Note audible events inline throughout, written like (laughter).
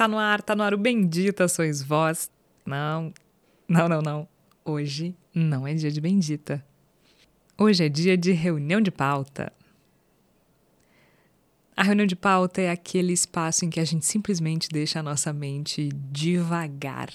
Tá no ar, tá no ar o Bendita Sois Vós. Não, não, não, não. Hoje não é dia de Bendita. Hoje é dia de reunião de pauta. A reunião de pauta é aquele espaço em que a gente simplesmente deixa a nossa mente devagar.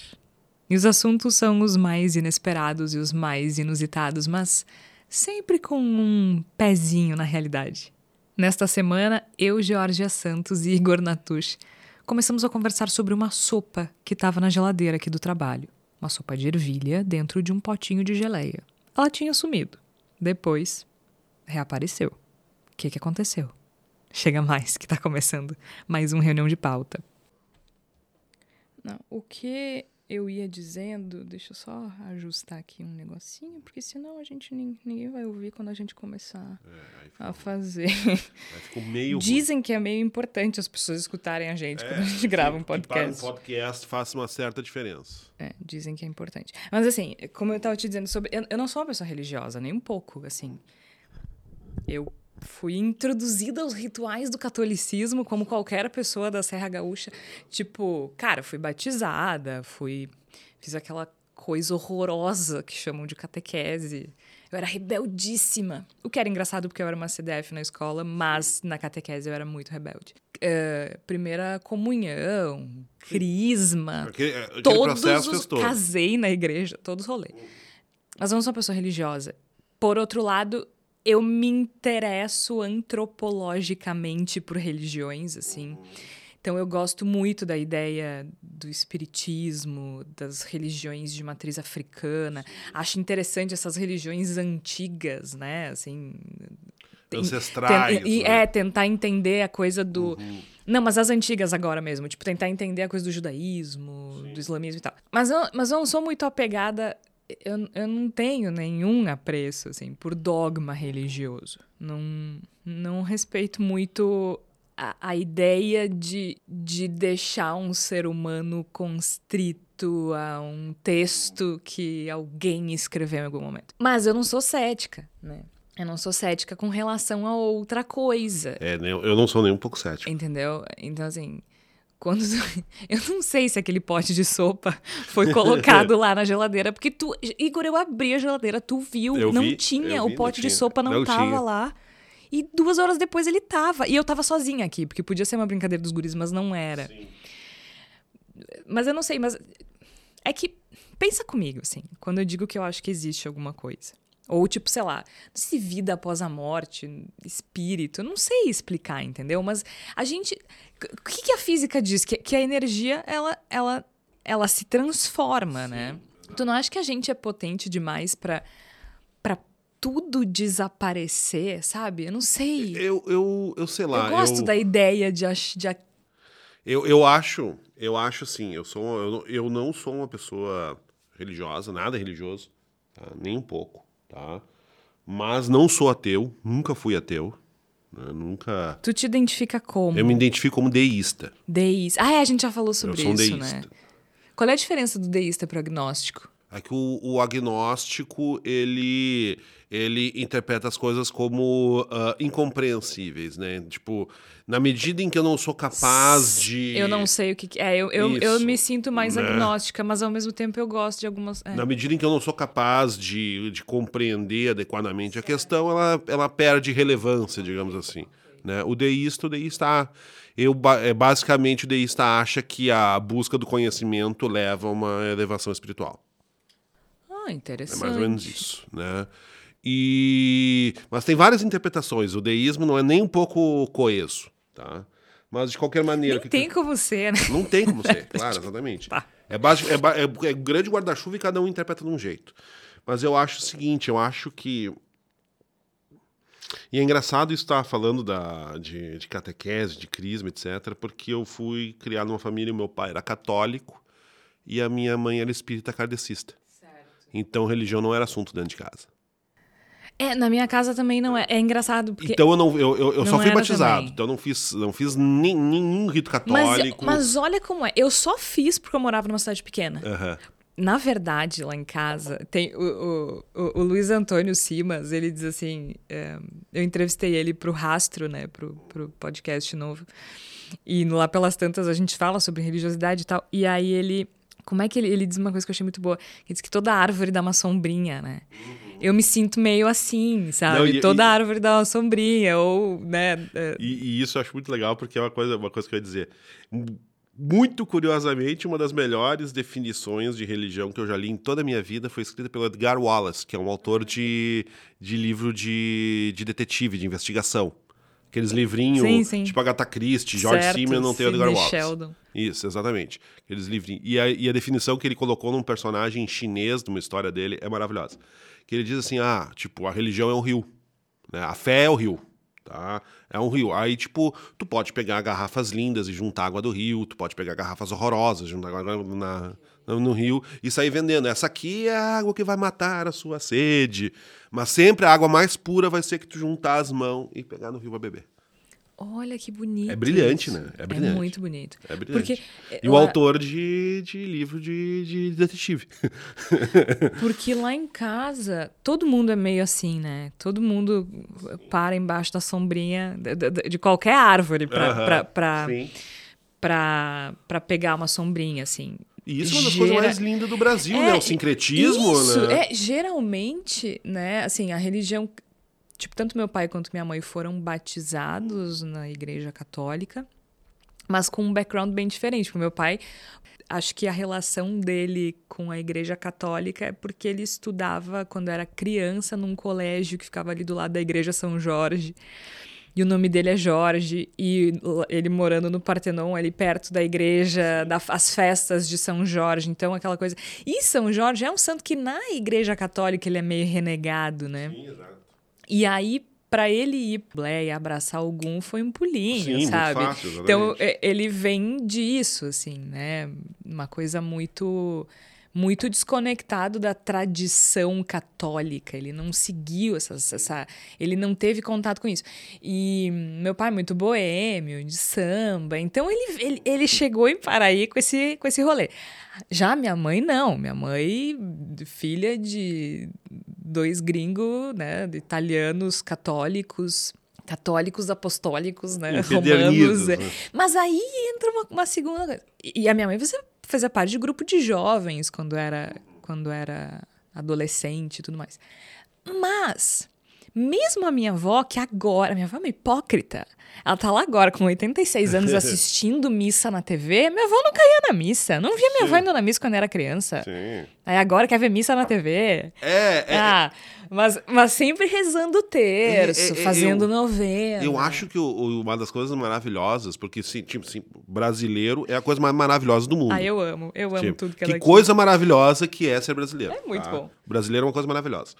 E os assuntos são os mais inesperados e os mais inusitados, mas sempre com um pezinho na realidade. Nesta semana, eu, Georgia Santos e Igor Natush começamos a conversar sobre uma sopa que estava na geladeira aqui do trabalho. Uma sopa de ervilha dentro de um potinho de geleia. Ela tinha sumido. Depois, reapareceu. O que, que aconteceu? Chega mais, que está começando mais uma reunião de pauta. Não, o que eu ia dizendo, deixa eu só ajustar aqui um negocinho, porque senão a gente ninguém vai ouvir quando a gente começar é, a fazer. meio Dizem que é meio importante as pessoas escutarem a gente é, quando a gente grava um podcast. Para um podcast faz uma certa diferença. É, dizem que é importante. Mas assim, como eu estava te dizendo sobre, eu, eu não sou uma pessoa religiosa nem um pouco, assim. Eu fui introduzida aos rituais do catolicismo como qualquer pessoa da Serra Gaúcha. Tipo, cara, fui batizada, fui fiz aquela coisa horrorosa que chamam de catequese. Eu era rebeldíssima. O que era engraçado porque eu era uma CDF na escola, mas na catequese eu era muito rebelde. Uh, primeira comunhão, crisma, aquele, aquele todos os todo. casei na igreja, todos rolê. Mas eu não sou uma pessoa religiosa. Por outro lado, eu me interesso antropologicamente por religiões, assim. Então eu gosto muito da ideia do espiritismo, das religiões de matriz africana. Acho interessante essas religiões antigas, né? Assim, ancestrais. Ten, e, né? É, tentar entender a coisa do. Uhum. Não, mas as antigas agora mesmo. Tipo, tentar entender a coisa do judaísmo, Sim. do islamismo e tal. Mas eu, mas eu não sou muito apegada eu, eu não tenho nenhum apreço assim por dogma religioso. Não, não respeito muito a, a ideia de, de deixar um ser humano constrito a um texto que alguém escreveu em algum momento. Mas eu não sou cética, né? Eu não sou cética com relação a outra coisa. É, eu não sou nem um pouco cético. Entendeu? Então, assim, quando (laughs) eu não sei se aquele pote de sopa foi colocado (laughs) lá na geladeira, porque tu, Igor, eu abri a geladeira, tu viu, eu não vi, tinha, vi, o pote de sopa não, não tava tinha. lá. E duas horas depois ele tava. E eu tava sozinha aqui, porque podia ser uma brincadeira dos guris, mas não era. Sim. Mas eu não sei, mas é que pensa comigo, assim, quando eu digo que eu acho que existe alguma coisa. Ou, tipo, sei lá, se vida após a morte, espírito, eu não sei explicar, entendeu? Mas a gente. O que, que a física diz? Que, que a energia, ela, ela, ela se transforma, né? Sim. né? Tu não acha que a gente é potente demais para para tudo desaparecer, sabe? Eu não sei. Eu, eu, eu sei lá. Eu gosto eu... da ideia de, de. Eu, eu acho, eu acho assim, eu, sou, eu, eu não sou uma pessoa religiosa, nada religioso, tá? nem um pouco tá? Mas não sou ateu, nunca fui ateu. Né? Nunca. Tu te identifica como? Eu me identifico como deísta. Deísta. Ah, é, a gente já falou sobre eu sou um isso, deísta. né? Qual é a diferença do deísta para o agnóstico? É que o, o, agnóstico, ele, ele interpreta as coisas como uh, incompreensíveis, né? Tipo, na medida em que eu não sou capaz de. Eu não sei o que. É, eu, eu, eu me sinto mais né? agnóstica, mas ao mesmo tempo eu gosto de algumas. É. Na medida em que eu não sou capaz de, de compreender adequadamente a questão, ela, ela perde relevância, digamos assim. Né? O deísta, o deísta. Eu, é, basicamente, o deísta acha que a busca do conhecimento leva a uma elevação espiritual. Ah, interessante. É mais ou menos isso, né? E... Mas tem várias interpretações. O deísmo não é nem um pouco coeso tá? Mas de qualquer maneira. Nem tem como ser, né? Não tem como (laughs) ser, claro, exatamente. Tá. É, básico, é, é, é grande guarda-chuva e cada um interpreta de um jeito. Mas eu acho o seguinte, eu acho que. E é engraçado estar falando da, de, de catequese, de crisma, etc., porque eu fui criado numa família, meu pai era católico e a minha mãe era espírita kardecista. Certo. Então religião não era assunto dentro de casa. É, na minha casa também não é. É engraçado porque. Então eu não, eu, eu, eu não só fui batizado. também. Então eu não fiz, não fiz nenhum rito Mas, católico. mas olha como é. Eu só fiz porque eu morava numa cidade pequena. Aham. na verdade, lá em casa, tem o, o, o Luiz Antônio Simas, ele diz assim: é, eu entrevistei ele pro Rastro, né, pro, pro podcast novo. E lá pelas tantas a gente fala sobre religiosidade e tal. E aí ele. Como é que ele, ele diz uma coisa que eu achei muito boa? Ele diz que toda árvore dá uma sombrinha, né? Uhum. Eu me sinto meio assim, sabe? Não, e, toda e, árvore dá uma sombrinha, ou, né? É... E, e, isso eu acho muito legal, porque é uma coisa, uma coisa que eu ia dizer muito curiosamente, uma das melhores definições de religião que eu já li em toda a minha vida foi escrita pelo Edgar Wallace, que é um autor de, de livro de, de detetive, de investigação. Aqueles livrinhos, sim, sim. tipo Agatha Christie, George certo, Simeon, não tem o Edgar Wallace. Sheldon. Isso, exatamente. Aqueles livrinhos. E a, e a definição que ele colocou num personagem chinês, numa história dele, é maravilhosa. Que ele diz assim, ah, tipo, a religião é um rio. Né? A fé é o rio tá? É um rio. Aí, tipo, tu pode pegar garrafas lindas e juntar água do rio, tu pode pegar garrafas horrorosas, juntar água na, no rio e sair vendendo. Essa aqui é a água que vai matar a sua sede. Mas sempre a água mais pura vai ser que tu juntar as mãos e pegar no rio pra beber. Olha que bonito. É brilhante, isso. né? É brilhante. É muito bonito. É brilhante. Porque, e o autor de, de livro de, de detetive. (laughs) Porque lá em casa, todo mundo é meio assim, né? Todo mundo para embaixo da sombrinha de, de qualquer árvore para uh -huh. pra, pra, pra, pegar uma sombrinha, assim. E isso é uma das Gera... coisas mais lindas do Brasil, é, né? O sincretismo, isso, né? É, geralmente, né? Assim, a religião tipo, tanto meu pai quanto minha mãe foram batizados na igreja católica, mas com um background bem diferente. Porque meu pai, acho que a relação dele com a igreja católica é porque ele estudava quando era criança num colégio que ficava ali do lado da igreja São Jorge. E o nome dele é Jorge, e ele morando no Partenon, ali perto da igreja, da, as festas de São Jorge, então aquela coisa. E São Jorge é um santo que na igreja católica ele é meio renegado, né? Sim, exato. E aí, para ele ir e abraçar algum foi um pulinho, Sim, sabe? Fácil, então ele vem disso, assim, né? Uma coisa muito muito desconectado da tradição católica. Ele não seguiu essa, essa, ele não teve contato com isso. E meu pai é muito boêmio, de samba. Então ele, ele, ele chegou em Paraí com esse, com esse rolê. Já minha mãe não. Minha mãe, filha de dois gringos, né, italianos católicos, católicos apostólicos, né, romanos. Né? Mas aí entra uma, uma segunda coisa. E a minha mãe fazia parte de grupo de jovens quando era quando era adolescente e tudo mais. Mas mesmo a minha avó, que agora, minha avó é uma hipócrita, ela tá lá agora com 86 anos (laughs) assistindo missa na TV. Minha avó não caía na missa. Não via minha Sim. avó indo na missa quando era criança. Sim. Aí agora quer ver missa na TV. É, é. Ah, mas, mas sempre rezando o terço, é, é, é fazendo eu, novena. Eu acho que o, uma das coisas maravilhosas, porque sim, tipo, assim, brasileiro é a coisa mais maravilhosa do mundo. Ah, eu amo. Eu amo tipo, tudo que ela Que coisa maravilhosa que é ser brasileiro. É muito tá? bom. brasileiro é uma coisa maravilhosa.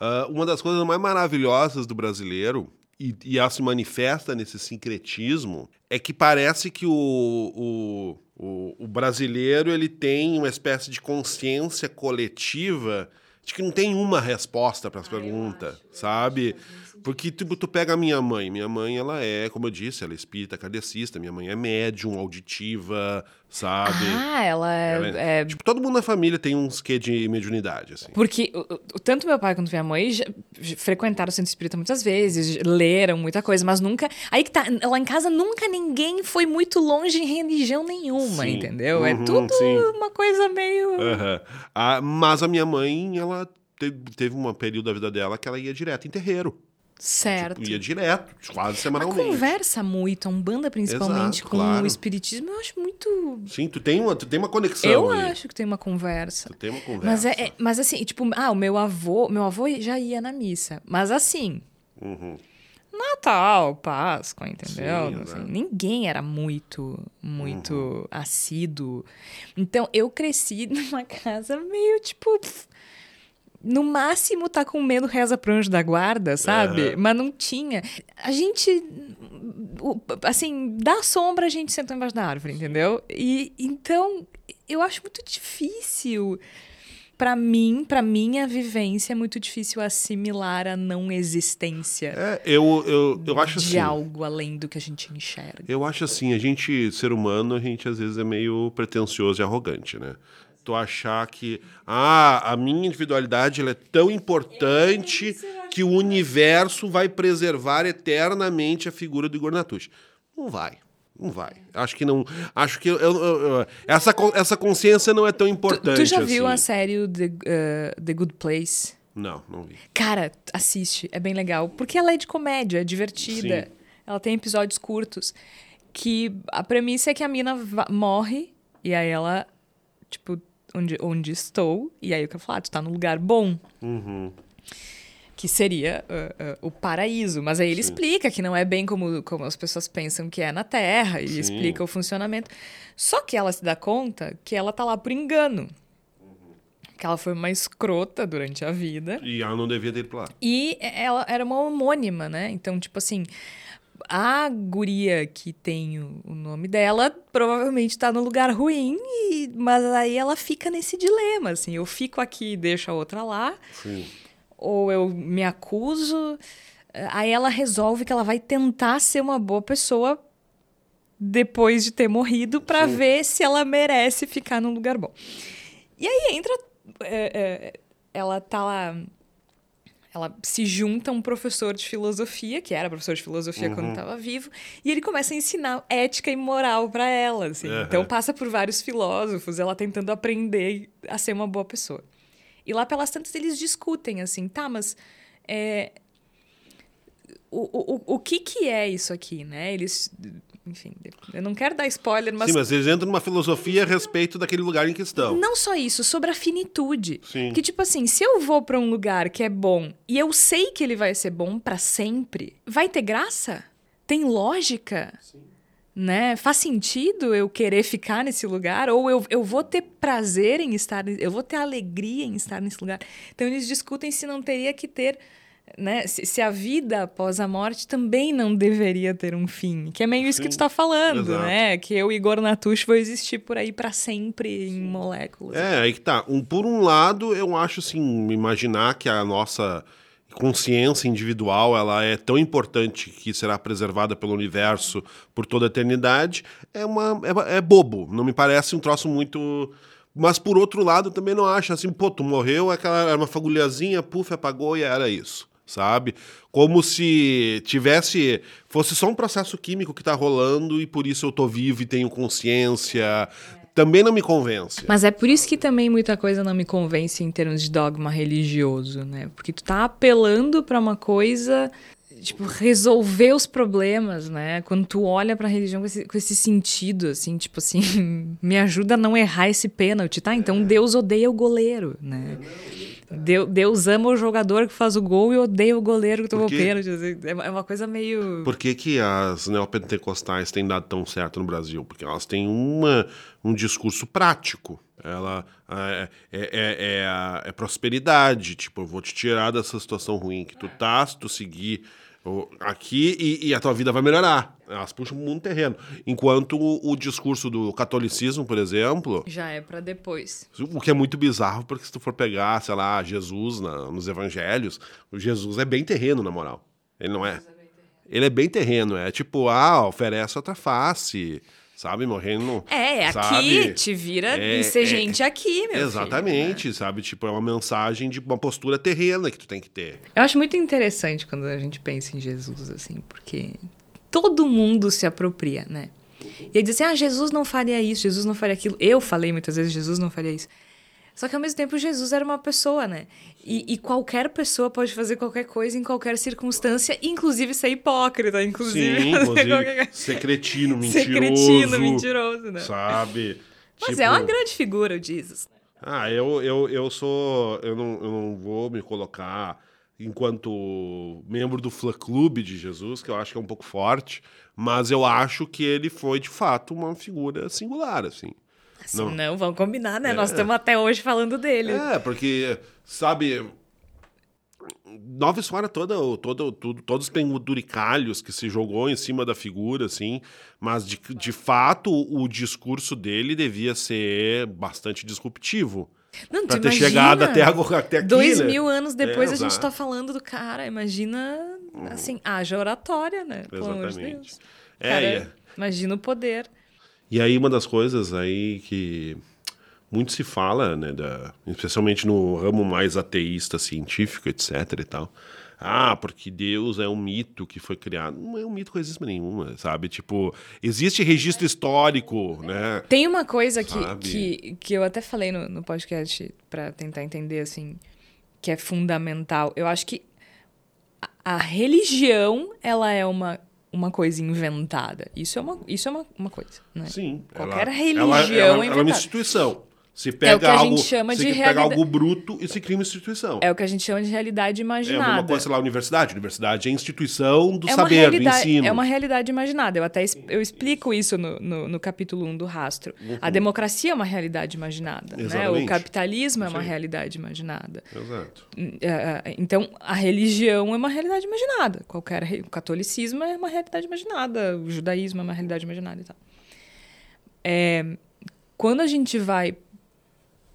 Uh, uma das coisas mais maravilhosas do brasileiro, e, e ela se manifesta nesse sincretismo, é que parece que o, o, o, o brasileiro ele tem uma espécie de consciência coletiva de que não tem uma resposta para as ah, perguntas, sabe? Porque, tipo, tu pega a minha mãe. Minha mãe, ela é, como eu disse, ela é espírita, kardecista. Minha mãe é médium, auditiva, sabe? Ah, ela é... Ela é, é... Tipo, todo mundo na família tem uns quê de mediunidade, assim. Porque tanto meu pai quanto minha mãe já frequentaram o centro espírita muitas vezes, leram muita coisa, mas nunca... Aí que tá, lá em casa nunca ninguém foi muito longe em religião nenhuma, sim. entendeu? É uhum, é tudo sim. uma coisa meio... Uhum. Ah, mas a minha mãe, ela teve um período da vida dela que ela ia direto em terreiro. Certo. Tipo, ia direto, quase semanalmente. Mas conversa muito, a Umbanda principalmente, Exato, com claro. o Espiritismo, eu acho muito... Sim, tu tem uma, tu tem uma conexão Eu aí. acho que tem uma conversa. Tu tem uma conversa. Mas, é, é, mas assim, tipo, ah, o meu avô, meu avô já ia na missa, mas assim... Uhum. Natal, Páscoa, entendeu? Sim, assim, ninguém era muito, muito uhum. assíduo. Então, eu cresci (laughs) numa casa meio, tipo... Pff, no máximo tá com medo, reza pro anjo da guarda, sabe? Uhum. Mas não tinha. A gente. Assim, da sombra a gente sentou embaixo da árvore, entendeu? E então eu acho muito difícil. Para mim, para minha vivência, é muito difícil assimilar a não existência. É, eu, eu, eu acho de assim. De algo além do que a gente enxerga. Eu acho assim, a gente, ser humano, a gente às vezes é meio pretencioso e arrogante, né? Tu achar que ah, a minha individualidade ela é tão importante que o universo vai preservar eternamente a figura do Igor Natucci. Não vai. Não vai. Acho que não. Acho que eu, eu, eu, essa, essa consciência não é tão importante. Tu, tu já assim. viu a série The, uh, The Good Place? Não, não vi. Cara, assiste, é bem legal. Porque ela é de comédia, é divertida. Sim. Ela tem episódios curtos. Que a premissa é que a mina morre e aí ela, tipo, onde, onde estou? E aí o cara fala, ah, tu tá num lugar bom. Uhum que seria uh, uh, o paraíso. Mas aí ele Sim. explica que não é bem como, como as pessoas pensam que é na Terra, e Sim. explica o funcionamento. Só que ela se dá conta que ela tá lá por engano. Que ela foi uma escrota durante a vida. E ela não devia ter ido pra lá. E ela era uma homônima, né? Então, tipo assim, a guria que tem o nome dela provavelmente está no lugar ruim, e, mas aí ela fica nesse dilema, assim, eu fico aqui e deixo a outra lá. Sim ou eu me acuso. Aí ela resolve que ela vai tentar ser uma boa pessoa depois de ter morrido para ver se ela merece ficar num lugar bom. E aí entra. É, é, ela tá lá. Ela se junta a um professor de filosofia, que era professor de filosofia uhum. quando estava vivo, e ele começa a ensinar ética e moral para ela. Assim. Uhum. Então passa por vários filósofos, ela tentando aprender a ser uma boa pessoa. E lá pelas tantas eles discutem assim, tá, mas é, o, o, o que que é isso aqui, né? Eles, enfim, eu não quero dar spoiler, mas... Sim, mas eles entram numa filosofia a respeito daquele lugar em questão. Não só isso, sobre a finitude. Sim. Que tipo assim, se eu vou para um lugar que é bom e eu sei que ele vai ser bom para sempre, vai ter graça? Tem lógica? Sim né? Faz sentido eu querer ficar nesse lugar? Ou eu, eu vou ter prazer em estar, eu vou ter alegria em estar nesse lugar? Então eles discutem se não teria que ter, né? Se, se a vida após a morte também não deveria ter um fim. Que é meio isso Sim, que tu está falando, exato. né? Que eu, Igor Natush, vou existir por aí para sempre em moléculas. É, aí que tá. Um, por um lado, eu acho assim, imaginar que a nossa consciência individual ela é tão importante que será preservada pelo universo por toda a eternidade é uma é, é, bobo não me parece um troço muito mas por outro lado também não acho assim pô tu morreu aquela era uma fagulhazinha puf apagou e era isso sabe como se tivesse fosse só um processo químico que está rolando e por isso eu tô vivo e tenho consciência também não me convence. Mas é por isso que também muita coisa não me convence em termos de dogma religioso, né? Porque tu tá apelando para uma coisa tipo, resolver os problemas, né? Quando tu olha pra religião com esse, com esse, sentido, assim, tipo assim, (laughs) me ajuda a não errar esse pênalti, tá? Então Deus odeia o goleiro, né? Deus ama o jogador que faz o gol e odeia o goleiro que tomou o pênalti. Assim, é, é uma coisa meio. Por que, que as neopentecostais têm dado tão certo no Brasil? Porque elas têm uma, um discurso prático. Ela é, é, é, é, é prosperidade. Tipo, eu vou te tirar dessa situação ruim que tu tá, se tu seguir aqui e, e, a tua vida vai melhorar. Elas puxam muito terreno. Enquanto o, o, discurso do catolicismo, por exemplo. Já é para depois. O que é muito bizarro, porque se tu for pegar, sei lá, Jesus na, nos evangelhos, o Jesus é bem terreno, na moral. Ele não é. Ele é bem terreno, é tipo, ah, oferece outra face sabe? Morrendo. É, é sabe? aqui, te vira é, ser é, gente aqui, meu Exatamente, filho, né? sabe? Tipo, é uma mensagem de uma postura terrena que tu tem que ter. Eu acho muito interessante quando a gente pensa em Jesus, assim, porque todo mundo se apropria, né? E aí diz assim, ah, Jesus não faria isso, Jesus não faria aquilo. Eu falei muitas vezes, Jesus não faria isso. Só que ao mesmo tempo Jesus era uma pessoa, né? E, e, qualquer pessoa pode fazer qualquer coisa em qualquer circunstância, inclusive ser hipócrita, inclusive. Sim, (laughs) inclusive qualquer... ser cretino, mentiroso. Ser cretino, mentiroso, né? Sabe? (laughs) Mas tipo... é uma grande figura o Jesus. Ah, eu, eu, eu sou. Eu não, eu não vou me colocar enquanto membro do fã-clube de Jesus, que eu acho que é um pouco forte, mas eu acho que ele foi, de fato, uma figura singular, assim. Assim, não. não, vamos combinar, né? É. Nós estamos até hoje falando dele. É, porque, sabe, nova história toda, todo, tudo, todos os penduricalhos que se jogou em cima da figura, assim, mas de, de fato o discurso dele devia ser bastante disruptivo. Não, pra ter imagina, chegado até, até aqui, Dois né? mil anos depois é, a gente tá falando do cara. Imagina, assim, haja oratória, né? Exatamente. Pelo amor de Deus. É, cara, é. Imagina o poder. E aí uma das coisas aí que muito se fala, né, da, especialmente no ramo mais ateísta, científico, etc e tal. Ah, porque Deus é um mito que foi criado. Não é um mito coisa nenhuma, sabe? Tipo, existe registro histórico, né? Tem uma coisa que, que, que eu até falei no, no podcast para tentar entender, assim, que é fundamental. Eu acho que a, a religião, ela é uma uma coisa inventada. Isso é uma, isso é uma, uma coisa. Né? Sim. Qualquer ela, religião ela, ela, é ela é uma instituição. Se É pega o que a algo, se de pega algo bruto e se cria uma instituição. É o que a gente chama de realidade É a mesma imaginada. coisa, sei lá, universidade. Universidade é instituição do É uma saber, do realidade- ensino. É uma realidade imaginada. Eu até eu explico isso no, no, no capítulo 1 do Rastro. A democracia é uma realidade imaginada. Né? O Exatamente. capitalismo é uma Sim. realidade imaginada. Exato. É, é, Então, a religião é uma realidade imaginada. Qualquer o catolicismo é uma realidade imaginada, o judaísmo é uma realidade imaginada e tal. É, quando a gente vai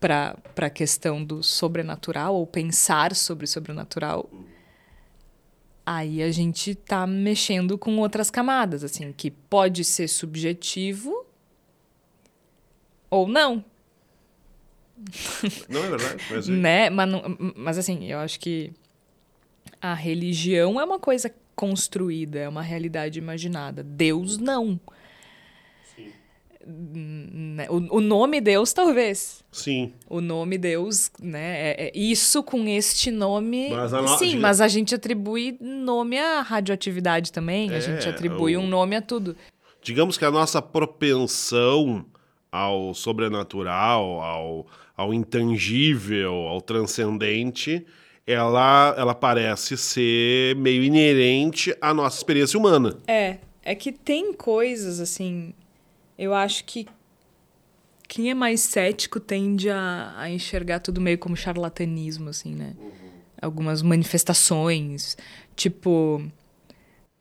para a questão do sobrenatural ou pensar sobre o sobrenatural, aí a gente tá mexendo com outras camadas, assim, que pode ser subjetivo ou não. Não é verdade? (laughs) Mas, é. né? Mas, não- mas assim, eu acho que a religião é uma coisa construída, é uma realidade imaginada. Deus não. Né? O, o nome Deus, talvez. Sim. O nome Deus, né? É, é isso com este nome. Mas a Sim, mas a gente atribui nome à radioatividade também. a É, gente atribui o- um nome a tudo. Digamos que a nossa propensão ao sobrenatural, ao, ao intangível, ao transcendente, ela, ela parece ser meio inerente à nossa experiência humana. É, é que tem coisas assim. Eu acho que quem é mais cético tende a, a enxergar tudo meio como charlatanismo, assim, né? Algumas manifestações, tipo.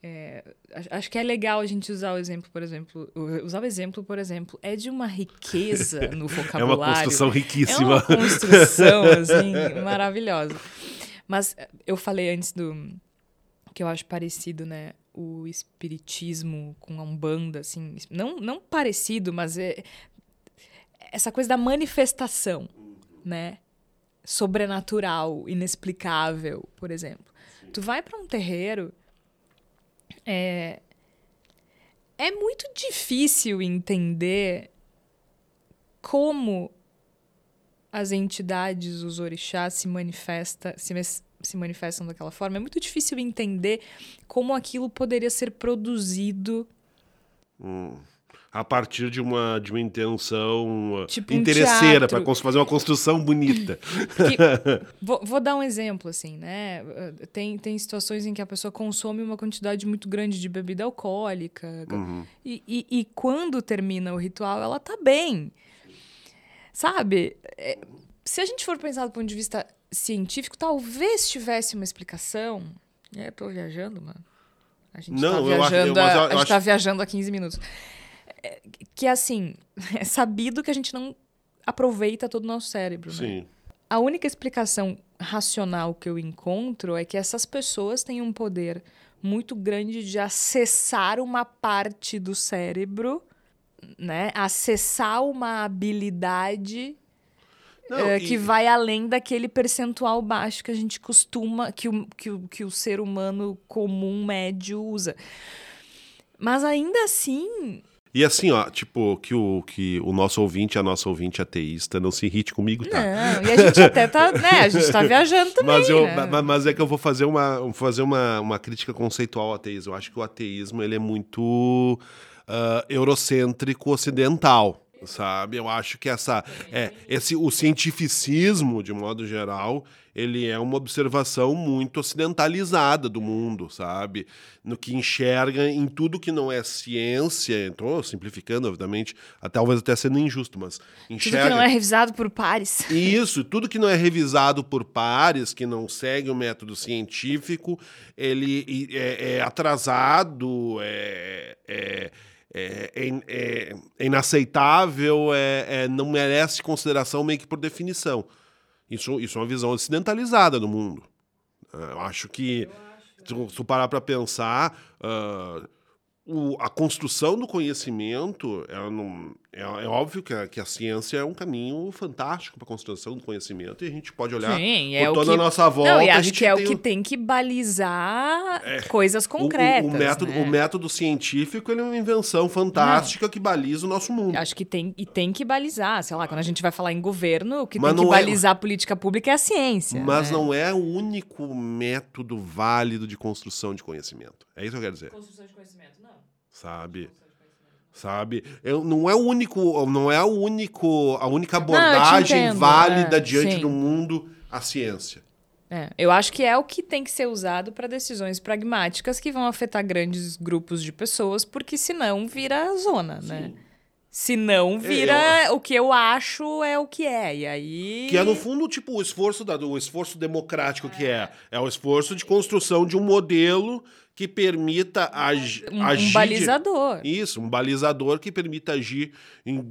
é, acho que é legal a gente usar o exemplo, por exemplo. Usar o exemplo, por exemplo, é de uma riqueza (laughs) no É vocabulário. uma construção É uma riquíssima. construção, assim, maravilhosa. Mas eu falei antes do. que eu acho parecido, né? O espiritismo com a Umbanda, assim. Não, não parecido, mas é. Essa coisa da manifestação, né? Sobrenatural, inexplicável, por exemplo. Tu vai para um terreiro. É, é muito difícil entender como as entidades, os orixás se manifesta, se, se manifestam daquela forma. É muito difícil entender como aquilo poderia ser produzido. A partir de uma, de uma intenção Tipo um interesseira, teatro. para fazer uma construção bonita. Porque- (laughs) vou, vou dar um exemplo, assim, né? Uh, Tem, tem situações em que a pessoa consome uma quantidade muito grande de bebida alcoólica. E, e, e quando termina o ritual, ela tá bem. Sabe? É, se a gente for pensar do ponto de vista científico, talvez tivesse uma explicação. É, tô viajando, mano. A gente Não, tá eu acho- viajando, eu- a, a gente acho- tá viajando há 15 minutos. É, que assim, (laughs) é sabido que a gente não aproveita todo o nosso cérebro, né? Sim. A única explicação racional que eu encontro é que essas pessoas têm um poder muito grande de acessar uma parte do cérebro, né? Acessar uma habilidade Não, eh, e- que vai além daquele percentual baixo que a gente costuma, que o, que o, que o ser humano comum médio usa. Mas ainda assim, E assim, ó, tipo, que o, que o nosso ouvinte, a nossa ouvinte ateísta, não se irrite comigo, tá? não. E a gente até tá, né? A gente tá viajando (laughs) também. Mas, eu, né? ma- mas é que eu vou fazer uma, vou fazer uma, uma crítica conceitual ao ateísmo. Eu acho que o ateísmo ele é muito ah, eurocêntrico ocidental, sabe? Eu acho que essa, é, esse, o cientificismo, de modo geral, ele é uma observação muito ocidentalizada do mundo, sabe? No que enxerga em tudo que não é ciência, estou simplificando, obviamente, até, talvez até sendo injusto, mas Tudo enxerga... que não é revisado por pares. (laughs) Isso, tudo que não é revisado por pares, que não segue o método científico, ele é, é atrasado, é, é, é, é- é- é inaceitável, é, é- não merece consideração meio que por definição. Isso, isso é uma visão ocidentalizada do mundo. Ah, Eu acho que, se tu- se tu parar para pensar, ah, o, a construção do conhecimento, ela não, é, é óbvio que a, que a ciência é um caminho fantástico para a construção do conhecimento e a gente pode olhar Sim, é por o toda que- a nossa volta. Não, e a acho gente que é o tem que tem que balizar coisas o- concretas. O, o método, né? o método científico ele é uma invenção fantástica que baliza o nosso mundo. Acho que tem, e tem que balizar. Sei lá, quando a gente vai falar em governo, o que Mas tem que não é- balizar a política pública é a ciência. Mas né? não é o único método válido de construção de conhecimento. É isso que eu quero dizer. Construção de conhecimento, não. Sabe? Sabe? Eu, não é o único, não é o único, a única eu abordagem entendo, válida é, diante sim. do mundo a ciência. É, eu acho que é o que tem que ser usado para decisões pragmáticas que vão afetar grandes grupos de pessoas, porque senão vira zona, né? Senão vira o que eu acho é o que é. E aí. Que é, no fundo, tipo, o esforço, da, o esforço democrático que é. É o esforço de construção de um modelo que permita agi, um, agir. um de- balizador. Isso, um balizador que permita agir em-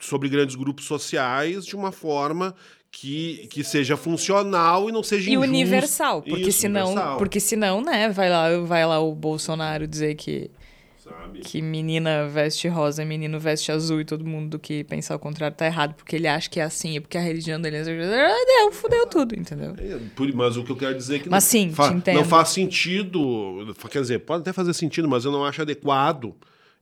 sobre grandes grupos sociais de uma forma que, que seja funcional e não seja E injusta. universal, porque Isso, senão, universal, porque senão, né, vai lá, vai lá o Bolsonaro dizer que, sabe? que menina veste rosa, menino veste azul e todo mundo que pensar o contrário tá errado, porque ele acha que é assim, é porque a religião dele é deu, fudeu tudo, entendeu? É, Mas o que eu quero dizer é que Mas não, sim, entendo. não faz sentido. Quer dizer, pode até fazer sentido, mas eu não acho adequado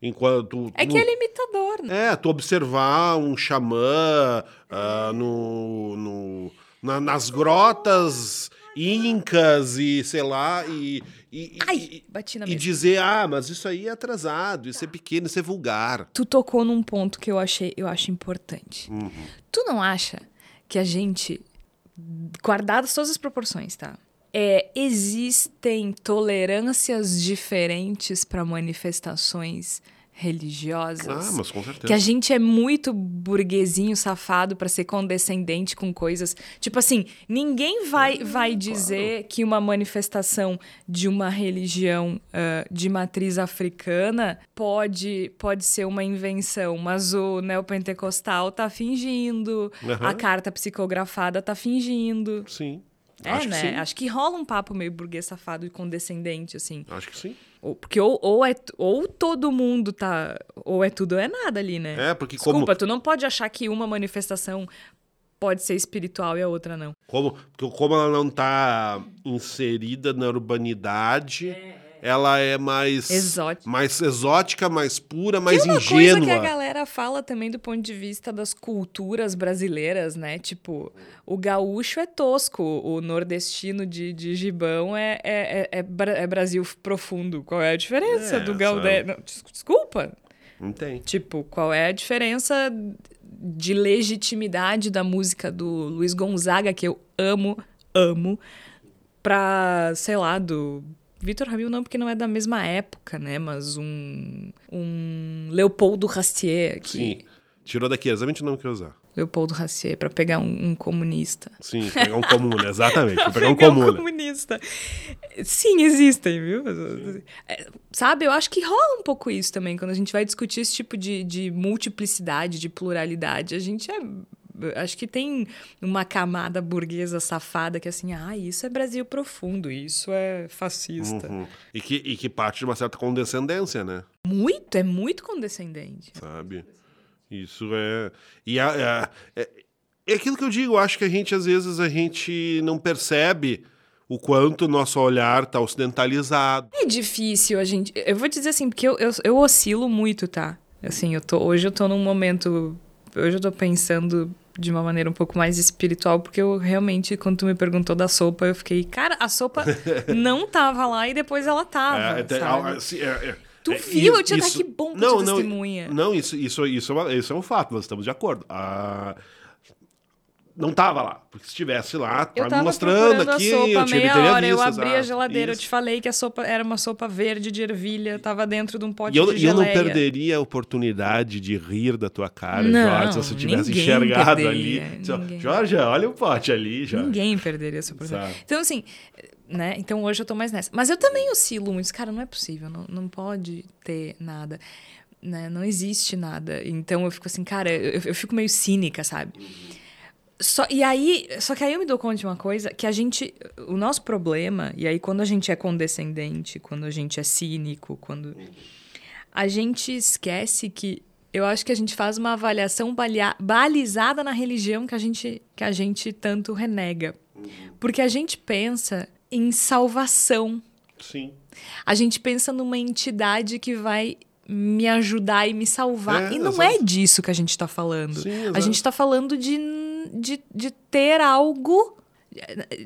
enquanto. É que é limitador, né? É, tu observar um xamã ah, no, no, na- nas grotas incas e sei lá, e, e, Ai, e, bati na e dizer, ah, mas isso aí é atrasado, isso é pequeno, isso é vulgar. Tu tocou num ponto que eu achei, eu acho importante. Uhum. Tu não acha que a gente, guardadas todas as proporções, tá? É, existem tolerâncias diferentes para manifestações religiosas? Ah, mas com certeza. Que a gente é muito burguesinho safado pra ser condescendente com coisas. Tipo assim, ninguém vai, vai dizer que uma manifestação de uma religião ah, de matriz africana pode, pode ser uma invenção, mas o neopentecostal tá fingindo, Aham. a carta psicografada tá fingindo. Sim. É, acho né? que sim. Acho que rola um papo meio burguês safado e condescendente, assim. Acho que sim. Ou- Porque ou, ou, é, ou todo mundo tá. Ou é tudo ou é nada ali, né? É, porque como, Desculpa, tu não pode achar que uma manifestação pode ser espiritual e a outra não. como, porque como ela não está inserida na urbanidade, ela é mais Exótica. mais exótica, mais pura, mais que é uma ingênua. coisa que a galera fala também do ponto de vista das culturas brasileiras, né? Tipo, o gaúcho é tosco, o nordestino de, de gibão é, é, é, é é Brasil profundo. Qual é a diferença É, do gaudé? Não, des- Desculpa. Não tem. Tipo, qual é a diferença de legitimidade da música do Luiz Gonzaga, que eu amo, amo, pra, sei lá, do. Vitor Ramil não, porque não é da mesma época, né? Mas um. Um Leopoldo Rastier. Que, Sim. Tirou daqui exatamente o nome que eu ia usar. Leopoldo Rastier, pra pegar um, um comunista. Sim, pegar um comum, né? (laughs) Exatamente. Vou pegar um Pegar comum. né? comunista. Sim, existem, viu? É, Sabe, eu acho que rola um pouco isso também, quando a gente vai discutir esse tipo de, de multiplicidade, de pluralidade. A gente é. Acho que tem uma camada burguesa safada que é assim, ah, isso é Brasil profundo, isso é fascista. Uhum. E, que, e que parte de uma certa condescendência, né? Muito, é muito condescendente. Sabe? Isso é. E a- é, é, é aquilo que eu digo, eu acho que a gente, às vezes, a gente não percebe o quanto o nosso olhar está ocidentalizado. É difícil a gente. Eu vou dizer assim, porque eu, eu, eu oscilo muito, tá? Assim, eu tô, hoje eu tô num momento. Hoje eu tô pensando de uma maneira um pouco mais espiritual, porque eu realmente, quando tu me perguntou da sopa, eu fiquei, cara, a sopa (laughs) não tava lá e depois ela tava. É, sabe? assim, é, é, Tu é, viu? Eu tinha- ah, que bom que tu testemunha. Não, isso, isso, isso, é isso é um fato, nós estamos de acordo. Ah, não tava lá, porque se estivesse lá, Eu me tava mostrando aqui, a sopa eu tinha, meia hora, eu abri a geladeira, eu isso. te falei que a sopa era uma sopa verde de ervilha, tava dentro de um pote E eu, de e eu não perderia a oportunidade de rir da tua cara, Não, Jorge, se você tivesse enxergado perderia, ali. Ninguém. Jorge, olha o pote ali, Jorge. Ninguém perderia essa oportunidade. Sabe. Então, assim, né? Então hoje eu tô mais nessa. Mas eu também oscilo muito. Cara, não é possível, não, não pode ter nada. Né? Não existe nada. Então eu fico assim, cara, eu, eu fico meio cínica, sabe? Só, e aí, só que aí eu me dou conta de uma coisa, que a gente, o nosso problema, e aí quando a gente é condescendente, quando a gente é cínico, quando a gente esquece que eu acho que a gente faz uma avaliação balizada na religião que a gente, que a gente tanto renega. Porque a gente pensa em salvação. Sim. A gente pensa numa entidade que vai me ajudar e me salvar. É, e não exato. é disso que a gente está falando. Sim, a gente está falando de, de, de ter algo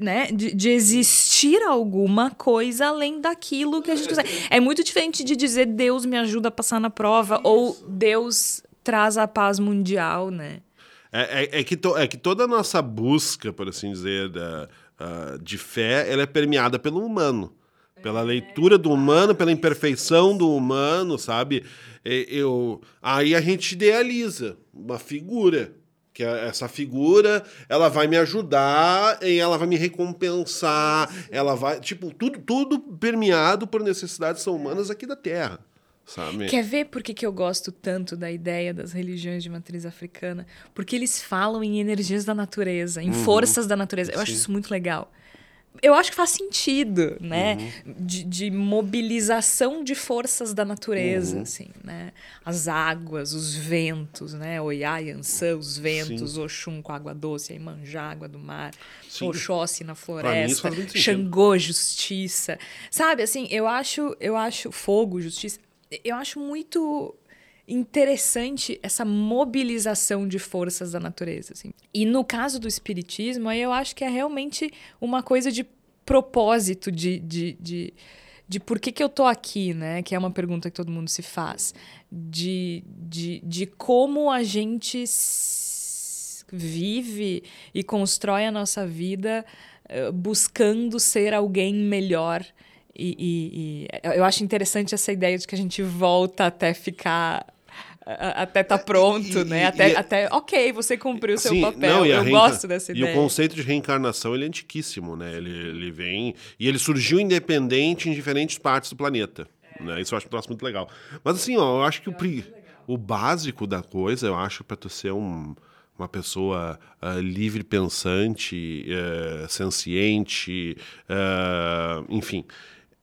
né, de, de, existir alguma coisa além daquilo que a gente quiser. É muito diferente de dizer Deus me ajuda a passar na prova Isso. ou Deus traz a paz mundial, né? É, é, é que, to, é que toda a nossa busca, por assim dizer, da, uh, de fé, ela é permeada pelo humano. Pela leitura do humano, pela imperfeição do humano, sabe? Eu, aí a gente idealiza uma figura que é essa figura ela vai me ajudar e ela vai me recompensar ela vai tipo tudo tudo permeado por necessidades humanas aqui da Terra sabe quer ver por que, que eu gosto tanto da ideia das religiões de matriz africana porque eles falam em energias da natureza em uhum. forças da natureza eu Sim. acho isso muito legal eu acho que faz sentido, né? Uhum. De, de, mobilização de forças da natureza, uhum. assim, né? As águas, os ventos, né? Oiá, Yansã, os ventos, Sim. Oxum com água doce, Imanjá, água do mar, Sim. Oxóssi na floresta, Xangô, justiça. Sabe, assim, eu acho, eu acho fogo, justiça. Eu acho muito interessante essa mobilização de forças da natureza. Assim. E no caso do espiritismo, aí eu acho que é realmente uma coisa de propósito, de, de, de, de por que, que eu tô aqui, né? Que é uma pergunta que todo mundo se faz. De, de, de como a gente vive e constrói a nossa vida uh, buscando ser alguém melhor. E, e, e, eu acho interessante essa ideia de que a gente volta até ficar até tá pronto, e, né? Até, e, até, ok, você cumpriu o seu papel. Não, Eu gosto dessa ideia. E o conceito de reencarnação ele é antiquíssimo, né? Ele, ele vem. E ele surgiu independente em diferentes partes do planeta. É. Né? Isso eu acho um muito legal. Mas assim, ó, eu acho que eu o, o básico da coisa, eu acho, para tu ser um, uma pessoa uh, livre pensante, uh, senciente, uh, enfim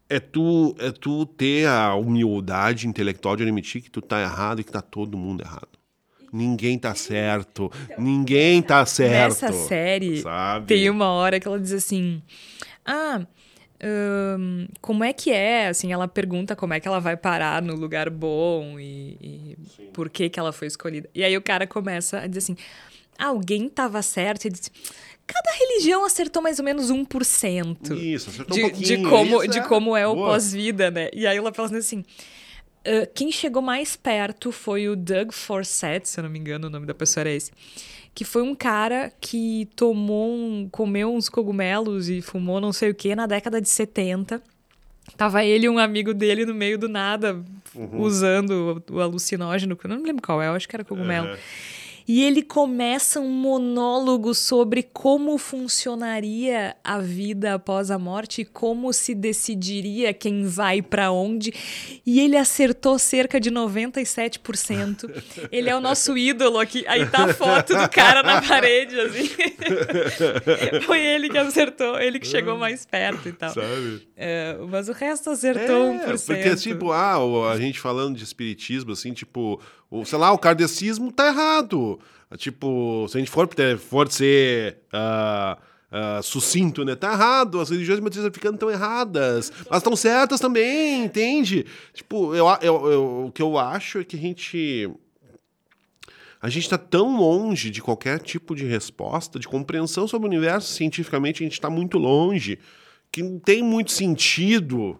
é tu, é tu ter a humildade intelectual de admitir que tu tá errado e que tá todo mundo errado. Ninguém tá certo. Ninguém tá certo. Nessa série, sabe? tem uma hora que ela diz assim: Ah, hum, como é que é? Assim, ela pergunta como é que ela vai parar no lugar bom e, e por que, que ela foi escolhida. E aí o cara começa a dizer assim: alguém tava certo. E diz, cada religião acertou mais ou menos 1%. Isso, acertou de, um pouquinho. De como, isso, de é. como é o pós-vida, né? E aí ela fala assim... Uh, quem chegou mais perto foi o Doug Forsett, se eu não me engano o nome da pessoa era esse. Que foi um cara que tomou um, comeu uns cogumelos e fumou não sei o que na década de 70. Tava ele e um amigo dele no meio do nada, uhum. usando o, o alucinógeno, eu não me lembro qual é, eu acho que era cogumelo. E ele começa um monólogo sobre como funcionaria a vida após a morte e como se decidiria quem vai para onde. E ele acertou cerca de 97%. ele é o nosso ídolo aqui. Aí tá a foto do cara na parede, assim. (laughs) Foi ele que acertou, ele que chegou mais perto e tal. Sabe? É, mas o resto acertou é, 1%. Porque, tipo, ah, a gente falando de espiritismo, assim, tipo o, sei lá, o kardecismo tá errado. Tipo, se a gente for, for ser uh, uh, sucinto, né? Tá errado, as religiões matrizes africanas estão erradas, mas estão certas também, entende? Tipo, eu, eu, eu, o que eu acho é que a gente. A gente está tão longe de qualquer tipo de resposta, de compreensão sobre o universo cientificamente, a gente está muito longe, que não tem muito sentido.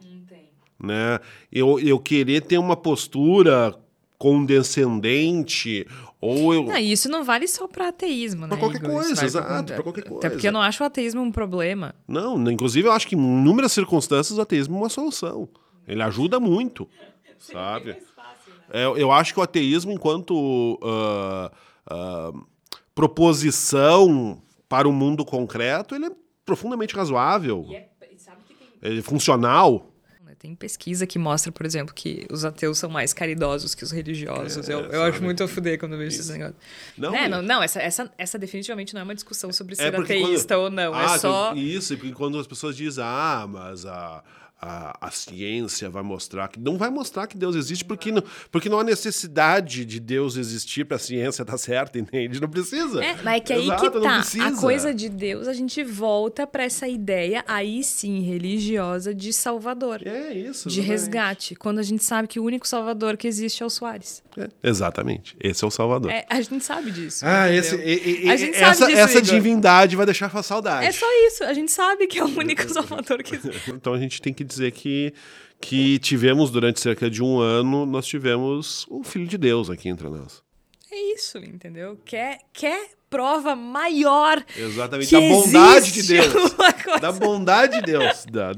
Né? Eu, eu querer ter uma postura condescendente ou eu... Não, isso não vale só para ateísmo, né? Para qualquer Igor? coisa, exato, para qualquer coisa. Até porque eu não acho o ateísmo um problema. Não, inclusive eu acho que em inúmeras circunstâncias o ateísmo é uma solução. Ele ajuda muito, sabe? Fácil, né? eu, eu acho que o ateísmo, enquanto uh, uh, proposição para o mundo concreto, ele é profundamente razoável. É. Ele é funcional. Tem pesquisa que mostra, por exemplo, que os ateus são mais caridosos que os religiosos. É, eu, eu acho muito a fuder quando eu vejo esses negócios. Não, né? não, não essa, essa, essa definitivamente não é uma discussão sobre é ser ateísta quando... ou não. É ah, é só. Isso, porque quando as pessoas dizem, ah, mas a. a, a ciência vai mostrar que não vai mostrar que Deus existe porque não, porque não há necessidade de Deus existir para a ciência estar tá certa, (laughs) entende? Não precisa. É, mas é que aí Exato, que tá. A coisa de Deus, a gente volta para essa ideia aí sim religiosa de Salvador. É isso. De resgate, quando a gente sabe que o único Salvador que existe é o Soares. É, exatamente. Esse é o Salvador. É, a gente sabe disso. Ah, esse, e, e, a gente essa, sabe disso, essa divindade vai deixar saudade. É só isso. A gente sabe que é o único (laughs) Salvador que existe. então a gente tem que dizer que, que tivemos, durante cerca de um ano, nós tivemos o Filho de Deus aqui entre nós. É isso, entendeu? Quer, quer prova maior. Exatamente, da bondade de Deus. Da bondade de Deus. Da,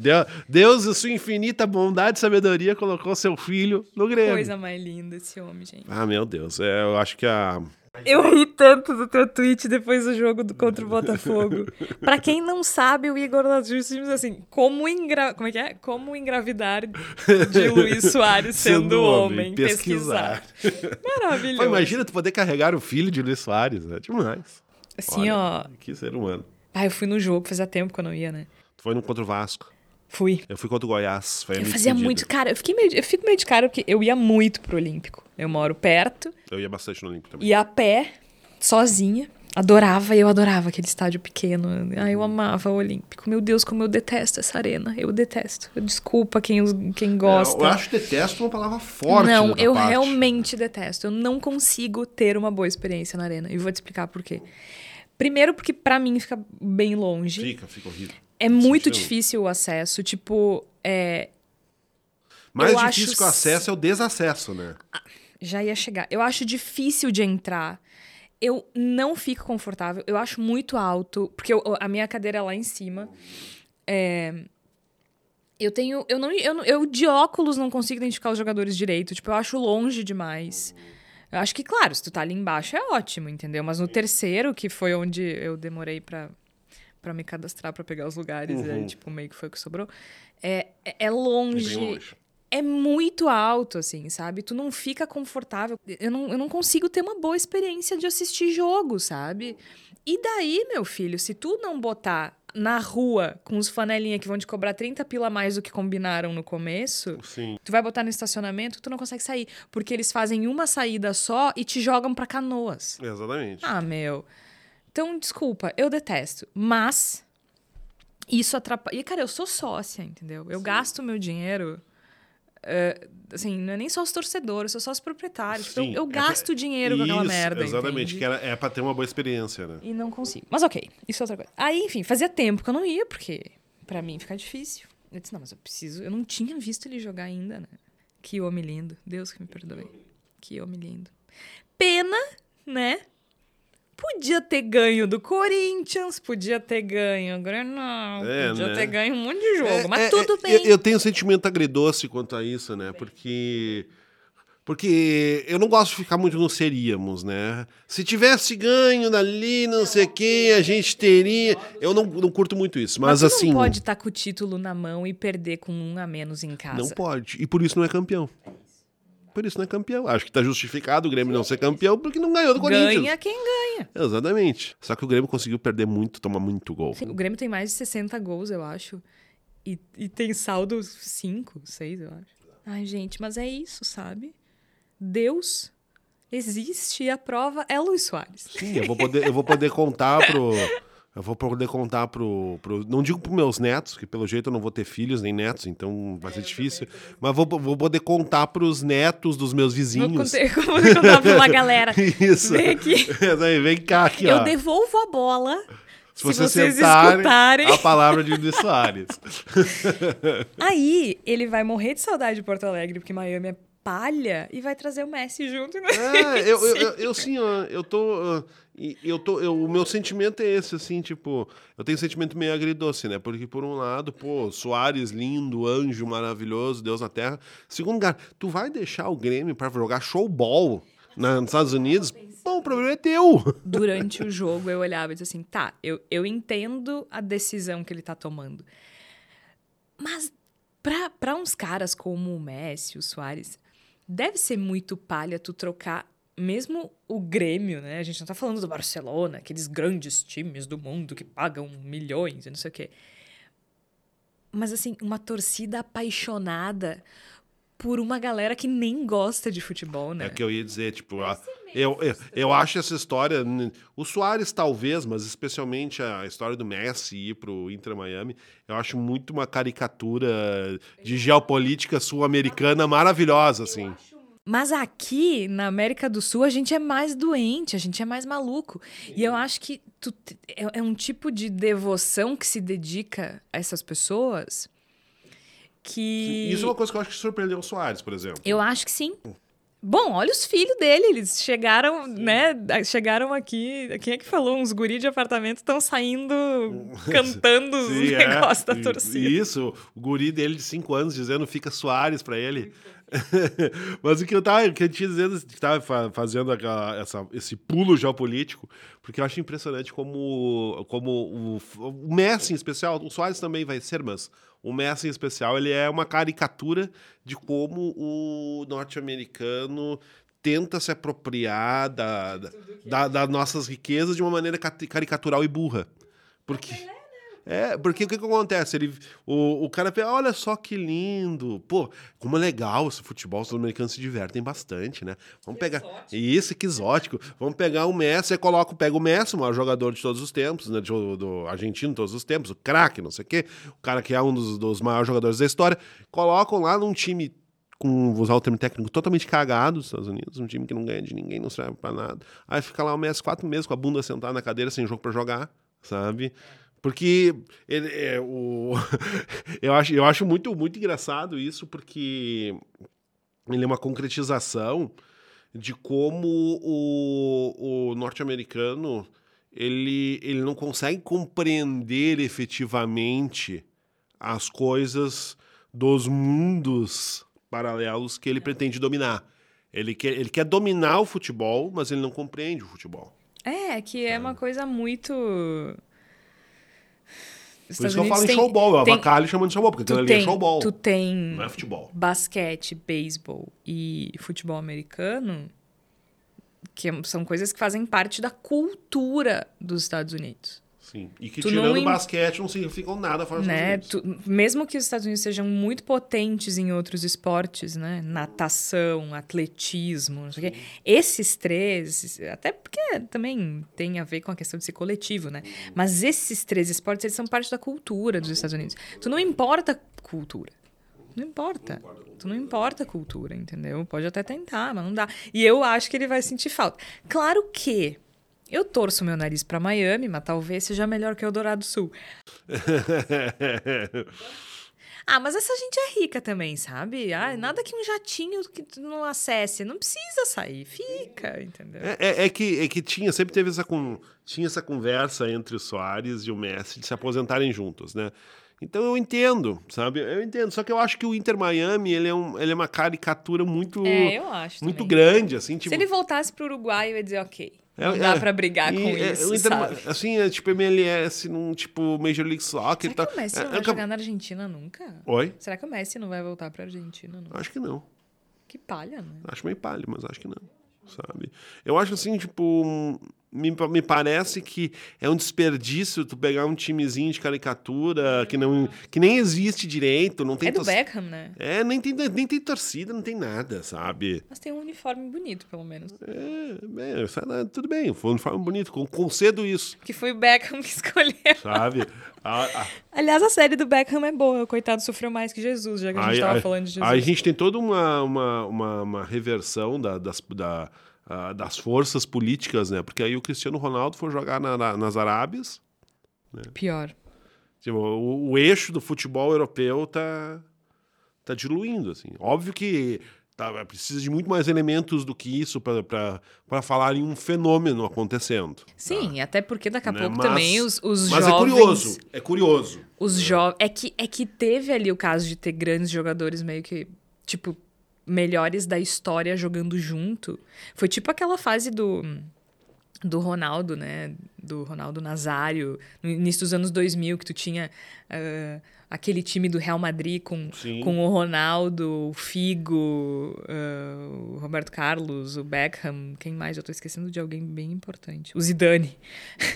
Deus, e sua infinita bondade e sabedoria, colocou seu filho no Grêmio. Coisa mais linda esse homem, gente. Ah, meu Deus. É, eu acho que a eu ri tanto do teu tweet depois do jogo do contra o Botafogo. (laughs) pra quem não sabe, o Igor das diz assim: como, engra... como é que é? Como engravidar de Luiz Soares (laughs) sendo, sendo homem, homem, pesquisar. pesquisar. Maravilhoso. Pô, imagina tu poder carregar o filho de Luiz Soares, é demais. Assim, Olha, ó. Que ser humano. Ah, eu fui no jogo, fazia tempo que eu não ia, né? Tu foi no contra o Vasco. Fui. Eu fui contra o Goiás. Foi eu fazia muito. Cara, eu, fiquei meio, eu fico meio de cara porque eu ia muito pro Olímpico. Eu moro perto. Eu ia bastante no Olímpico também. Ia a pé, sozinha. Adorava, eu adorava aquele estádio pequeno. Ai, eu amava o Olímpico. Meu Deus, como eu detesto essa arena. Eu detesto. Desculpa quem, quem gosta. É, eu acho detesto uma palavra forte. Não, eu parte. realmente detesto. Eu não consigo ter uma boa experiência na arena. E vou te explicar por quê. Primeiro, porque para mim fica bem longe. Fica, fica horrível. É muito difícil o acesso. Tipo, é. Mais difícil acho... que o acesso é o desacesso, né? Ah, já ia chegar. Eu acho difícil de entrar. Eu não fico confortável. Eu acho muito alto, porque eu, a minha cadeira é lá em cima. É, eu tenho. Eu, não, eu, eu de óculos não consigo identificar os jogadores direito. Tipo, eu acho longe demais. Eu acho que, claro, se tu tá ali embaixo é ótimo, entendeu? Mas no terceiro, que foi onde eu demorei pra, pra me cadastrar pra pegar os lugares, uhum. aí, tipo, meio que foi o que sobrou. É, é, é longe. longe é muito alto, assim, sabe? Tu não fica confortável. Eu não, eu não consigo ter uma boa experiência de assistir jogo, sabe? E daí, meu filho, se tu não botar na rua com os fanelinha que vão te cobrar 30 pila a mais do que combinaram no começo, Sim. tu vai botar no estacionamento, tu não consegue sair. Porque eles fazem uma saída só e te jogam pra canoas. Exatamente. Ah, meu. Então, desculpa, eu detesto. Mas isso atrapalha. E, cara, eu sou sócia, entendeu? Eu Sim. gasto meu dinheiro Uh, assim, não é nem só os torcedores, são só os proprietários. Tipo, eu, eu, é gasto é, dinheiro com aquela merda. Exatamente, entende? que era, é pra ter uma boa experiência, né? E não consigo. Mas ok, isso é outra coisa. Aí, enfim, fazia tempo que eu não ia, porque para mim fica difícil. Eu disse, não, mas eu preciso. Eu não tinha visto ele jogar ainda, né? Que homem lindo. Deus que me perdoe. Que homem lindo. Pena, né? Podia ter ganho do Corinthians, podia ter ganho Grenal, é, podia né? ter ganho um monte de jogo, é, mas é, tudo é, bem. Eu tenho um sentimento agridoce quanto a isso, né? Porque porque eu não gosto de ficar muito no seríamos, né? Se tivesse ganho dali, não sei o que, a gente teria. Eu não, não curto muito isso, mas, mas assim. Não pode estar tá com o título na mão e perder com um a menos em casa. Não pode. E por isso não é campeão por isso não é campeão. Acho que está justificado o Grêmio não ser campeão porque não ganhou do Corinthians. Ganha quem ganha. Exatamente. Só que o Grêmio conseguiu perder muito, tomar muito gol. Sim, o Grêmio tem mais de 60 gols, eu acho. E, e tem saldo 5, 6, eu acho. Ai, gente, mas é isso, sabe? Deus existe e a prova é Luiz Soares. Sim, eu vou poder, eu vou poder contar pro. (laughs) Eu vou poder contar pro, pro. Não digo pros meus netos, que pelo jeito eu não vou ter filhos nem netos, então vai ser é, difícil. Mas vou, vou poder contar pros netos dos meus vizinhos. Vou, conter, (laughs) vou contar pra uma galera. (laughs) Isso. Vem aqui. (laughs) vem cá aqui, eu ó. Eu devolvo a bola. Se, se vocês, vocês escutarem a palavra de Luiz Soares. Aí ele vai morrer de saudade de Porto Alegre, porque Miami é palha e vai trazer o Messi junto. Né? É, eu, eu, eu, eu (laughs) sim, eu tô. eu tô eu, o meu sentimento é esse, assim, tipo, eu tenho um sentimento meio agridoce, né? Porque, por um lado, pô, Soares lindo, anjo maravilhoso, Deus na terra. Segundo lugar, tu vai deixar o Grêmio para jogar showball nos Estados Unidos? Bom, o problema é teu. (laughs) Durante o jogo, eu olhava e disse assim: tá, eu, eu entendo a decisão que ele tá tomando. Mas para uns caras como o Messi, o Soares, deve ser muito palha tu trocar mesmo o Grêmio, né? A gente não tá falando do Barcelona, aqueles grandes times do mundo que pagam milhões e não sei o quê. mas assim, uma torcida apaixonada por uma galera que nem gosta de futebol, né? É que eu ia dizer, tipo, a, eu, eu, eu acho essa história. O Soares, talvez, mas especialmente a história do Messi ir pro Inter Miami, eu acho muito uma caricatura de geopolítica sul-americana maravilhosa, assim. Mas aqui, na América do Sul, a gente é mais doente, a gente é mais maluco. Sim. E eu acho que tu, é, é um tipo de devoção que se dedica a essas pessoas que. Isso é uma coisa que eu acho que surpreendeu o Soares, por exemplo. Eu acho que sim. Bom, olha os filhos dele, eles chegaram, sim. né? Chegaram aqui. Quem é que falou? Uns guri de apartamento estão saindo (laughs) cantando os sim, é. negócios da torcida. Isso, o guri dele de 5 anos dizendo fica Soares para ele. (laughs) Mas o que eu tava, que eu tinha dizendo, que tava fazendo aquela, essa, esse pulo geopolítico, porque eu acho impressionante como, como o, o Messi em especial, o Soares também vai ser, mas o Messi em especial, ele é uma caricatura de como o norte-americano tenta se apropriar da, da, da, das nossas riquezas de uma maneira caricatural e burra. Porque... É, porque o que, que acontece? Ele, o, o cara pensa, olha só que lindo. Pô, como é legal esse futebol, os sul-americanos se divertem bastante, né? Vamos que pegar. Exótico. Isso, que exótico. Vamos pegar o Messi, e coloca, pega o Messi, o maior jogador de todos os tempos, né? Do, do argentino de todos os tempos, o craque, não sei o quê. O cara que é um dos, dos maiores jogadores da história. Colocam lá num time com, vou usar o termo técnico, totalmente cagado dos Estados Unidos, um time que não ganha de ninguém, não serve para nada. Aí fica lá o Messi quatro meses com a bunda sentada na cadeira, sem jogo para jogar, sabe? Porque ele, é, o, (laughs) eu, acho, eu acho muito, muito engraçado isso, porque ele é uma concretização de como o, o norte-americano ele, ele não consegue compreender efetivamente as coisas dos mundos paralelos que ele pretende dominar. Ele quer, ele quer dominar o futebol, mas ele não compreende o futebol. É, que é uma coisa muito por isso que eu falo em showball, eu tem, avacalho chamando de showball, porque aquilo ali é showball. Tu tem não é futebol. basquete, beisebol e futebol americano, que são coisas que fazem parte da cultura dos Estados Unidos. Sim. E que tu tirando o basquete não significam nada fora né? dos Estados Unidos. Tu, mesmo que os Estados Unidos sejam muito potentes em outros esportes, né? Natação, atletismo, não sei o quê. Esses três, até porque também tem a ver com a questão de ser coletivo, né? Mas esses três esportes, eles são parte da cultura dos Estados Unidos. Tu não importa cultura. Não importa. Tu não importa a cultura, entendeu? Pode até tentar, mas não dá. E eu acho que ele vai sentir falta. Claro que eu torço meu nariz para Miami, mas talvez seja melhor que o Dourado Sul. (laughs) ah, mas essa gente é rica também, sabe? Ah, nada que um jatinho que tu não acesse. Não precisa sair, fica, entendeu? É, é, é que, é que tinha, sempre teve essa, com, tinha essa conversa entre o Soares e o Messi de se aposentarem juntos, né? Então eu entendo, sabe? Eu entendo. Só que eu acho que o Inter Miami, ele é, um, ele é uma caricatura muito, é, eu acho muito grande, assim. Tipo... Se ele voltasse para o Uruguai, eu ia dizer, ok. É, não dá é, pra brigar e, com é, isso, Inter, Assim, é tipo MLS num tipo Major League Soccer. Será que o Messi não vai jogar na Argentina nunca? Oi? Será que o Messi não vai voltar pra Argentina? Nunca? Acho que não. Que palha, né? Acho meio palha, mas acho que não, sabe? Eu acho assim, tipo me, me parece que é um desperdício tu pegar um timezinho de caricatura que, não, que nem existe direito. Não tem é do Beckham, né? É, nem tem, nem tem torcida, não tem nada, sabe? Mas tem um uniforme bonito, pelo menos. É, é tudo bem, foi um uniforme bonito, concedo isso. Que foi o Beckham que (laughs) escolheu. Sabe? A, a... Aliás, a série do Beckham é boa. O coitado sofreu mais que Jesus, já que a gente estava falando de Jesus. Aí a gente tem toda uma, uma, uma, uma reversão da, das, da uh, das forças políticas, né? Porque aí o Cristiano Ronaldo foi jogar na, na, nas Arábias. Né? Pior. Tipo, o, o, eixo do futebol europeu tá, tá diluindo, assim. Óbvio que tá, precisa de muito mais elementos do que isso para falar em um fenômeno acontecendo. Sim, tá? até porque daqui a né? pouco mas, também os, os mas jovens... Mas é curioso, é curioso. Os é. jovens... É que, é que teve ali o caso de ter grandes jogadores meio que, tipo, melhores da história jogando junto. Foi tipo aquela fase do do Ronaldo, né? Do Ronaldo Nazário, no início dos anos 2000, que tu tinha uh, aquele time do Real Madrid com, com o Ronaldo, o Figo, uh, o Roberto Carlos, o Beckham, quem mais? Eu tô esquecendo de alguém bem importante. O Zidane.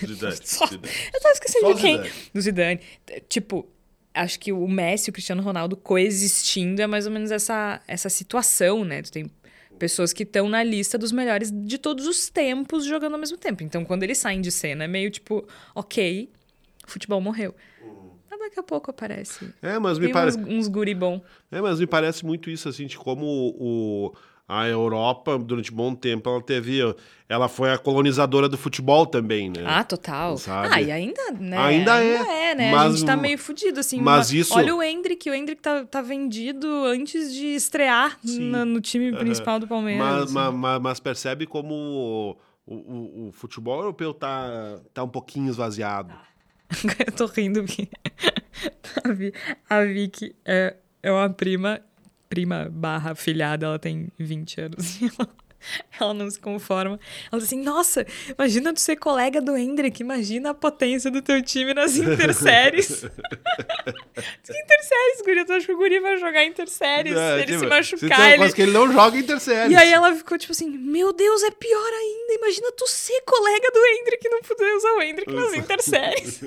Zidane. (laughs) Só, Zidane. Eu tô esquecendo Só de quem? Zidane. Do Zidane. Tipo, acho que o Messi e o Cristiano Ronaldo coexistindo é mais ou menos essa, essa situação, né? Tu tem pessoas que estão na lista dos melhores de todos os tempos jogando ao mesmo tempo. Então, quando eles saem de cena, é meio tipo, ok, o futebol morreu. Mas daqui a pouco aparece. É, mas me Tem parece. uns, uns guri bom. É, mas me parece muito isso, assim, de como o, a Europa, durante um bom tempo, ela teve. Ela foi a colonizadora do futebol também, né? Ah, total. Sabe? Ah, e ainda, né? Ainda é, né? mas- a gente tá meio fudido, assim. mas Uma- isso- Olha o Hendrick, o Hendrick tá, tá vendido antes de estrear na- no time principal do Palmeiras. Mas, assim. ma- ma- mas percebe como o, o- o- futebol europeu tá, tá um pouquinho esvaziado. (laughs) Eu tô rindo porque (laughs) a Vicky é, é uma prima, prima barra filhada, ela tem 20 anos. (laughs) (laughs) Ela, não se conforma. Ela diz assim, nossa, imagina tu ser colega do Hendrick, imagina a potência do teu time nas (laughs) interséries. (laughs) interséries, guria, tu acha que o guri vai jogar interséries? É, ele tipo, se machucar, ele... coisa que ele não joga interséries. E aí ela ficou tipo assim, meu Deus, é pior ainda. Imagina tu ser colega do Hendrick e não poder usar o Hendrick nas interséries.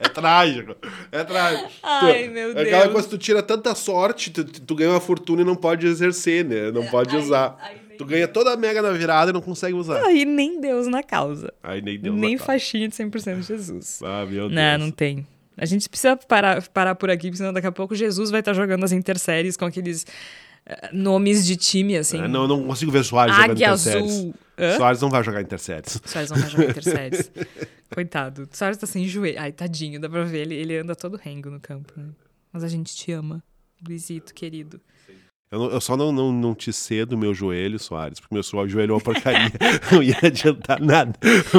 É trágico. É trágico. Ai, Tu- meu É aquela Deus. coisa que tu tira tanta sorte, tu, tu ganha uma fortuna e não pode exercer, né? Não pode aí- usar. nem- tu ganha toda a mega na virada e não consegue usar. Aí nem Deus na causa. Aí nem deu nem faixinha de 100% de Jesus. (laughs) Ah, meu Deus. Não, não tem. A gente precisa parar, parar por aqui, porque senão daqui a pouco Jesus vai estar jogando as interséries com aqueles eh, nomes de time, assim. É, não, não consigo ver Soares jogando interséries. Azul. Hã? Soares não vai jogar interséries. Soares não vai jogar (laughs) interséries. Coitado. Soares tá sem joelho. Ai, tadinho, dá pra ver. Ele, ele anda todo rengo no campo, né? Mas a gente te ama, Luizito, querido. Eu, não- eu só não, não, não te cedo meu joelho, Soares, porque meu joelho é uma porcaria. (laughs) não ia adiantar nada.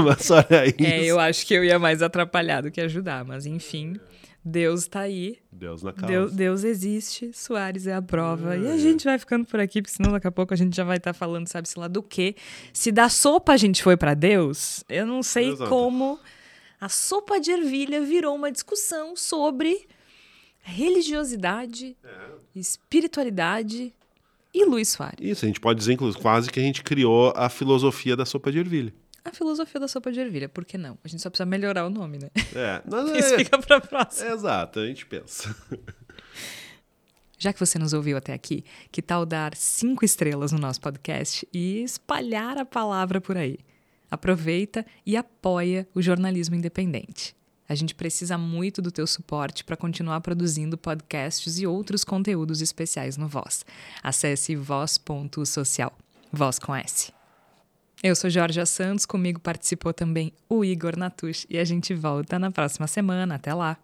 Mas olha isso. É, eu acho que eu ia mais atrapalhar do que ajudar, mas enfim. Deus tá aí. Deus na causa. Deus, Deus existe, Soares é a prova. E a gente vai ficando por aqui, porque senão daqui a pouco a gente já vai estar falando, sabe-se lá do quê. Se da sopa a gente foi pra Deus, eu não sei Exato. como a sopa de ervilha virou uma discussão sobre religiosidade, espiritualidade e Luiz Soares. Isso, a gente pode dizer, inclusive, quase que a gente criou a filosofia da sopa de ervilha. A filosofia da sopa de ervilha, por que não? A gente só precisa melhorar o nome, né? É, mas (laughs) Isso é, fica pra próxima. é exato, a gente pensa. (laughs) Já que você nos ouviu até aqui, que tal dar cinco estrelas no nosso podcast e espalhar a palavra por aí? Aproveita e apoia o jornalismo independente. A gente precisa muito do teu suporte para continuar produzindo podcasts e outros conteúdos especiais no Voz. Acesse voz.social. Voz com S. Eu sou Jorge Santos, comigo participou também o Igor Natush e a gente volta na próxima semana. Até lá!